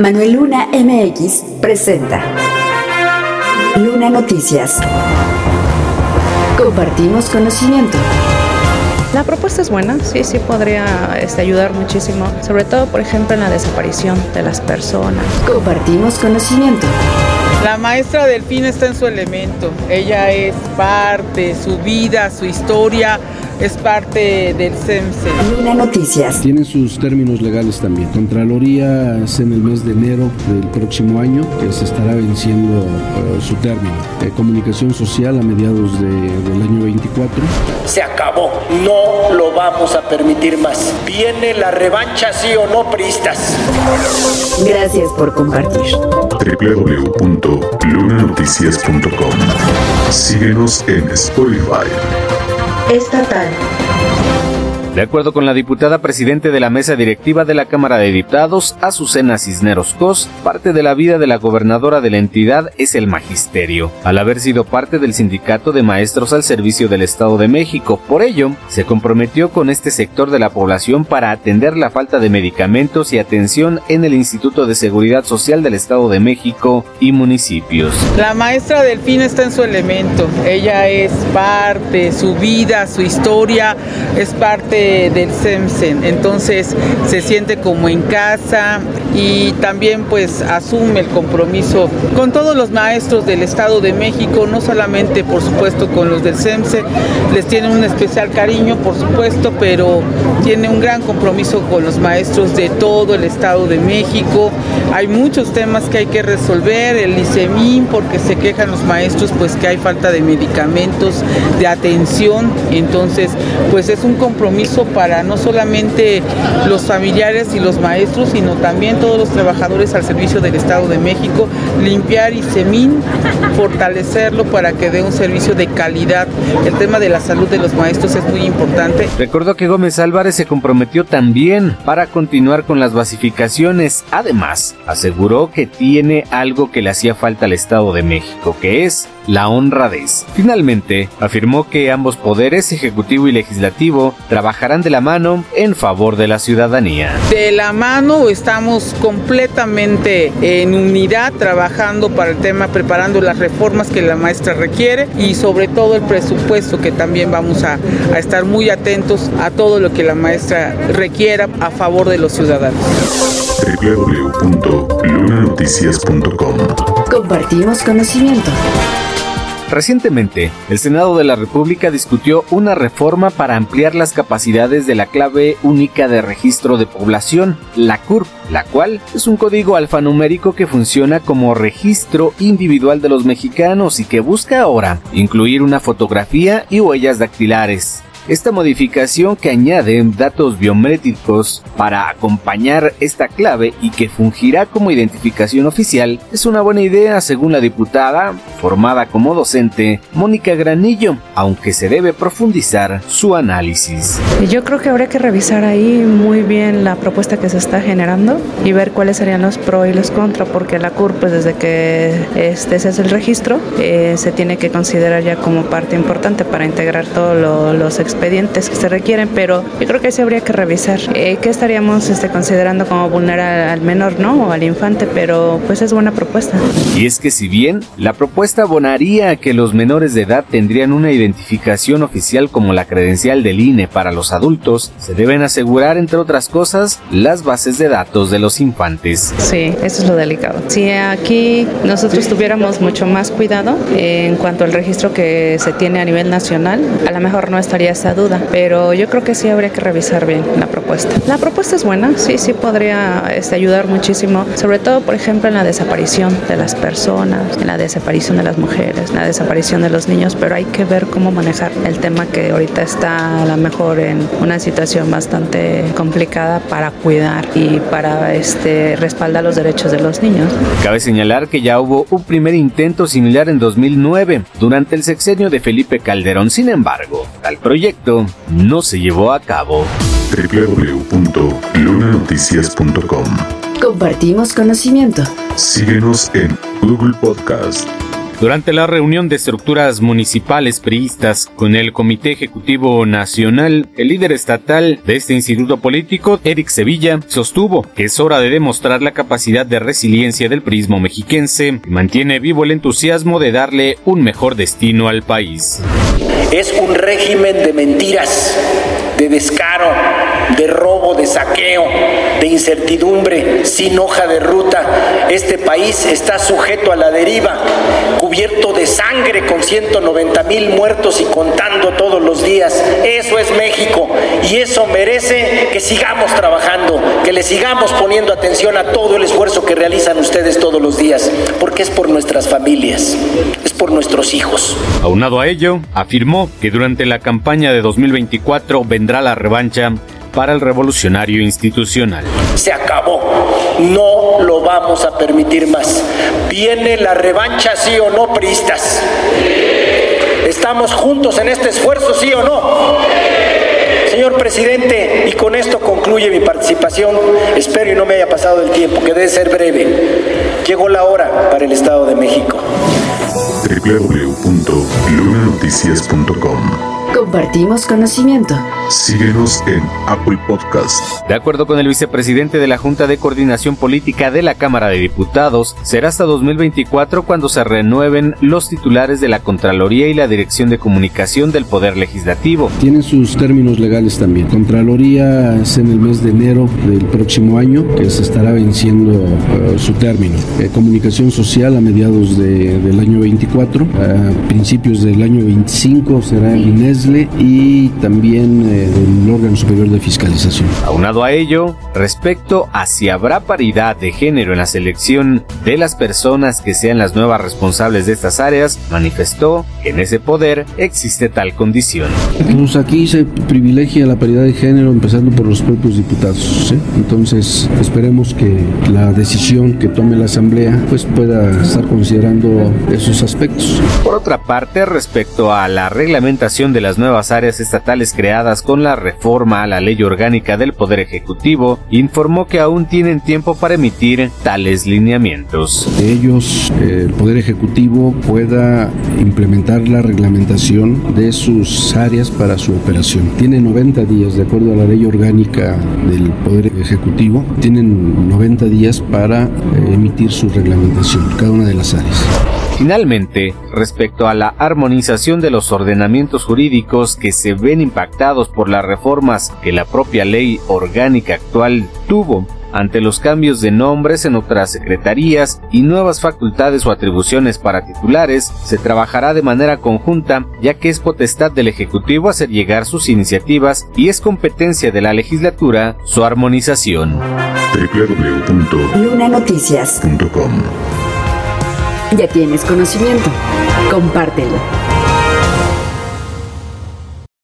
Manuel Luna MX presenta Luna Noticias. Compartimos conocimiento. La propuesta es buena, sí, sí podría este, ayudar muchísimo, sobre todo, por ejemplo, en la desaparición de las personas. Compartimos conocimiento. La maestra Delfina está en su elemento. Ella es parte, su vida, su historia, es parte del CEMSE. Luna Noticias. Tienen sus términos legales también. Contraloría es en el mes de enero del próximo año que se estará venciendo uh, su término. Eh, comunicación social a mediados de, del año 24. Se acabó. No lo vamos a permitir más. Viene la revancha, sí o no, priistas. Gracias por compartir. www.lunanoticias.com Síguenos en Spotify. Estatal. De acuerdo con la diputada presidente de la mesa directiva de la Cámara de Diputados, Azucena Cisneros Cos, parte de la vida de la gobernadora de la entidad es el magisterio, al haber sido parte del sindicato de maestros al servicio del Estado de México. Por ello, se comprometió con este sector de la población para atender la falta de medicamentos y atención en el Instituto de Seguridad Social del Estado de México y municipios. La maestra Delfina está en su elemento. Ella es parte, su vida, su historia, es parte del CEMSEN, entonces se siente como en casa y también pues asume el compromiso con todos los maestros del Estado de México, no solamente por supuesto con los del CEMSE, les tiene un especial cariño por supuesto, pero tiene un gran compromiso con los maestros de todo el Estado de México. Hay muchos temas que hay que resolver, el ICEMIN porque se quejan los maestros pues que hay falta de medicamentos, de atención, entonces pues es un compromiso para no solamente los familiares y los maestros, sino también todos los trabajadores al servicio del Estado de México, limpiar y semín, fortalecerlo para que dé un servicio de calidad. El tema de la salud de los maestros es muy importante. Recordó que Gómez Álvarez se comprometió también para continuar con las basificaciones. Además, aseguró que tiene algo que le hacía falta al Estado de México, que es la honradez. Finalmente, afirmó que ambos poderes, ejecutivo y legislativo, trabajarán de la mano en favor de la ciudadanía. De la mano estamos completamente en unidad trabajando para el tema, preparando las reformas que la maestra requiere y sobre todo el presupuesto que también vamos a, a estar muy atentos a todo lo que la maestra requiera a favor de los ciudadanos www.lunanoticias.com Compartimos conocimiento. Recientemente, el Senado de la República discutió una reforma para ampliar las capacidades de la clave única de registro de población, la CURP, la cual es un código alfanumérico que funciona como registro individual de los mexicanos y que busca ahora incluir una fotografía y huellas dactilares. Esta modificación que añade datos biométricos para acompañar esta clave y que fungirá como identificación oficial es una buena idea según la diputada, formada como docente, Mónica Granillo, aunque se debe profundizar su análisis. Yo creo que habría que revisar ahí muy bien la propuesta que se está generando y ver cuáles serían los pro y los contra, porque la CUR, pues desde que este se el registro, eh, se tiene que considerar ya como parte importante para integrar todos lo, los expedientes que se requieren, pero yo creo que sí habría que revisar eh, qué estaríamos este, considerando como vulnerar al menor, ¿no? O al infante, pero pues es buena propuesta. Y es que si bien la propuesta abonaría que los menores de edad tendrían una identificación oficial como la credencial del INE para los adultos, se deben asegurar, entre otras cosas, las bases de datos de los infantes. Sí, eso es lo delicado. Si aquí nosotros tuviéramos mucho más cuidado en cuanto al registro que se tiene a nivel nacional, a lo mejor no estaría esa duda, pero yo creo que sí habría que revisar bien la. La propuesta es buena, sí, sí podría este, ayudar muchísimo, sobre todo, por ejemplo, en la desaparición de las personas, en la desaparición de las mujeres, en la desaparición de los niños, pero hay que ver cómo manejar el tema que ahorita está a lo mejor en una situación bastante complicada para cuidar y para este, respaldar los derechos de los niños. Cabe señalar que ya hubo un primer intento similar en 2009, durante el sexenio de Felipe Calderón. Sin embargo, tal proyecto no se llevó a cabo. www.lunanoticias.com Compartimos conocimiento. Síguenos en Google Podcast, Durante la reunión de estructuras municipales priistas con el Comité Ejecutivo Nacional, el líder estatal de este instituto político, Eric Sevilla, sostuvo que es hora de demostrar la capacidad de resiliencia del prismo mexiquense y mantiene vivo el entusiasmo de darle un mejor destino al país. Es un régimen de mentiras, de descaro, de robo, de saqueo, de incertidumbre, sin hoja de ruta. Este país está sujeto a la deriva, cubierto de sangre con 190 mil muertos y contando todos los días. Eso es México y eso merece que sigamos trabajando, que le sigamos poniendo atención a todo el esfuerzo que realizan ustedes todos los días, porque es por nuestras familias, es por nuestros hijos. Aunado a ello, afirmó que durante la campaña de 2024 vendrá la revancha para el revolucionario institucional. Se acabó. No lo vamos a permitir más. Viene la revancha, sí o no, priistas. ¿Estamos juntos en este esfuerzo, sí o no? Señor presidente, y con esto concluye mi participación. Espero y no me haya pasado el tiempo, que debe ser breve. Llegó la hora para el Estado de México. www.lunanoticias.com Compartimos conocimiento. Síguenos en Apple Podcast. De acuerdo con el vicepresidente de la Junta de Coordinación Política de la Cámara de Diputados, será hasta 2024 cuando se renueven los titulares de la Contraloría y la Dirección de Comunicación del Poder Legislativo. Tienen sus términos legales también. Contraloría es en el mes de enero del próximo año que se estará venciendo uh, su término. Eh, comunicación Social a mediados de, del año 24, a principios del año 25 será el INES y también eh, del órgano superior de fiscalización. Aunado a ello, respecto a si habrá paridad de género en la selección de las personas que sean las nuevas responsables de estas áreas, manifestó que en ese poder existe tal condición. Pues aquí se privilegia la paridad de género empezando por los propios diputados. ¿eh? Entonces esperemos que la decisión que tome la Asamblea pues pueda estar considerando esos aspectos. Por otra parte, respecto a la reglamentación de las nuevas áreas estatales creadas con la reforma a la ley orgánica del Poder Ejecutivo, informó que aún tienen tiempo para emitir tales lineamientos. Ellos, el Poder Ejecutivo, pueda implementar la reglamentación de sus áreas para su operación. Tiene 90 días, de acuerdo a la ley orgánica del Poder Ejecutivo, tienen 90 días para eh, emitir su reglamentación, cada una de las áreas. Finalmente, respecto a la armonización de los ordenamientos jurídicos que se ven impactados por las reformas que la propia ley orgánica actual tuvo, ante los cambios de nombres en otras secretarías y nuevas facultades o atribuciones para titulares, se trabajará de manera conjunta, ya que es potestad del Ejecutivo hacer llegar sus iniciativas y es competencia de la legislatura su armonización. Ya tienes conocimiento. Compártelo.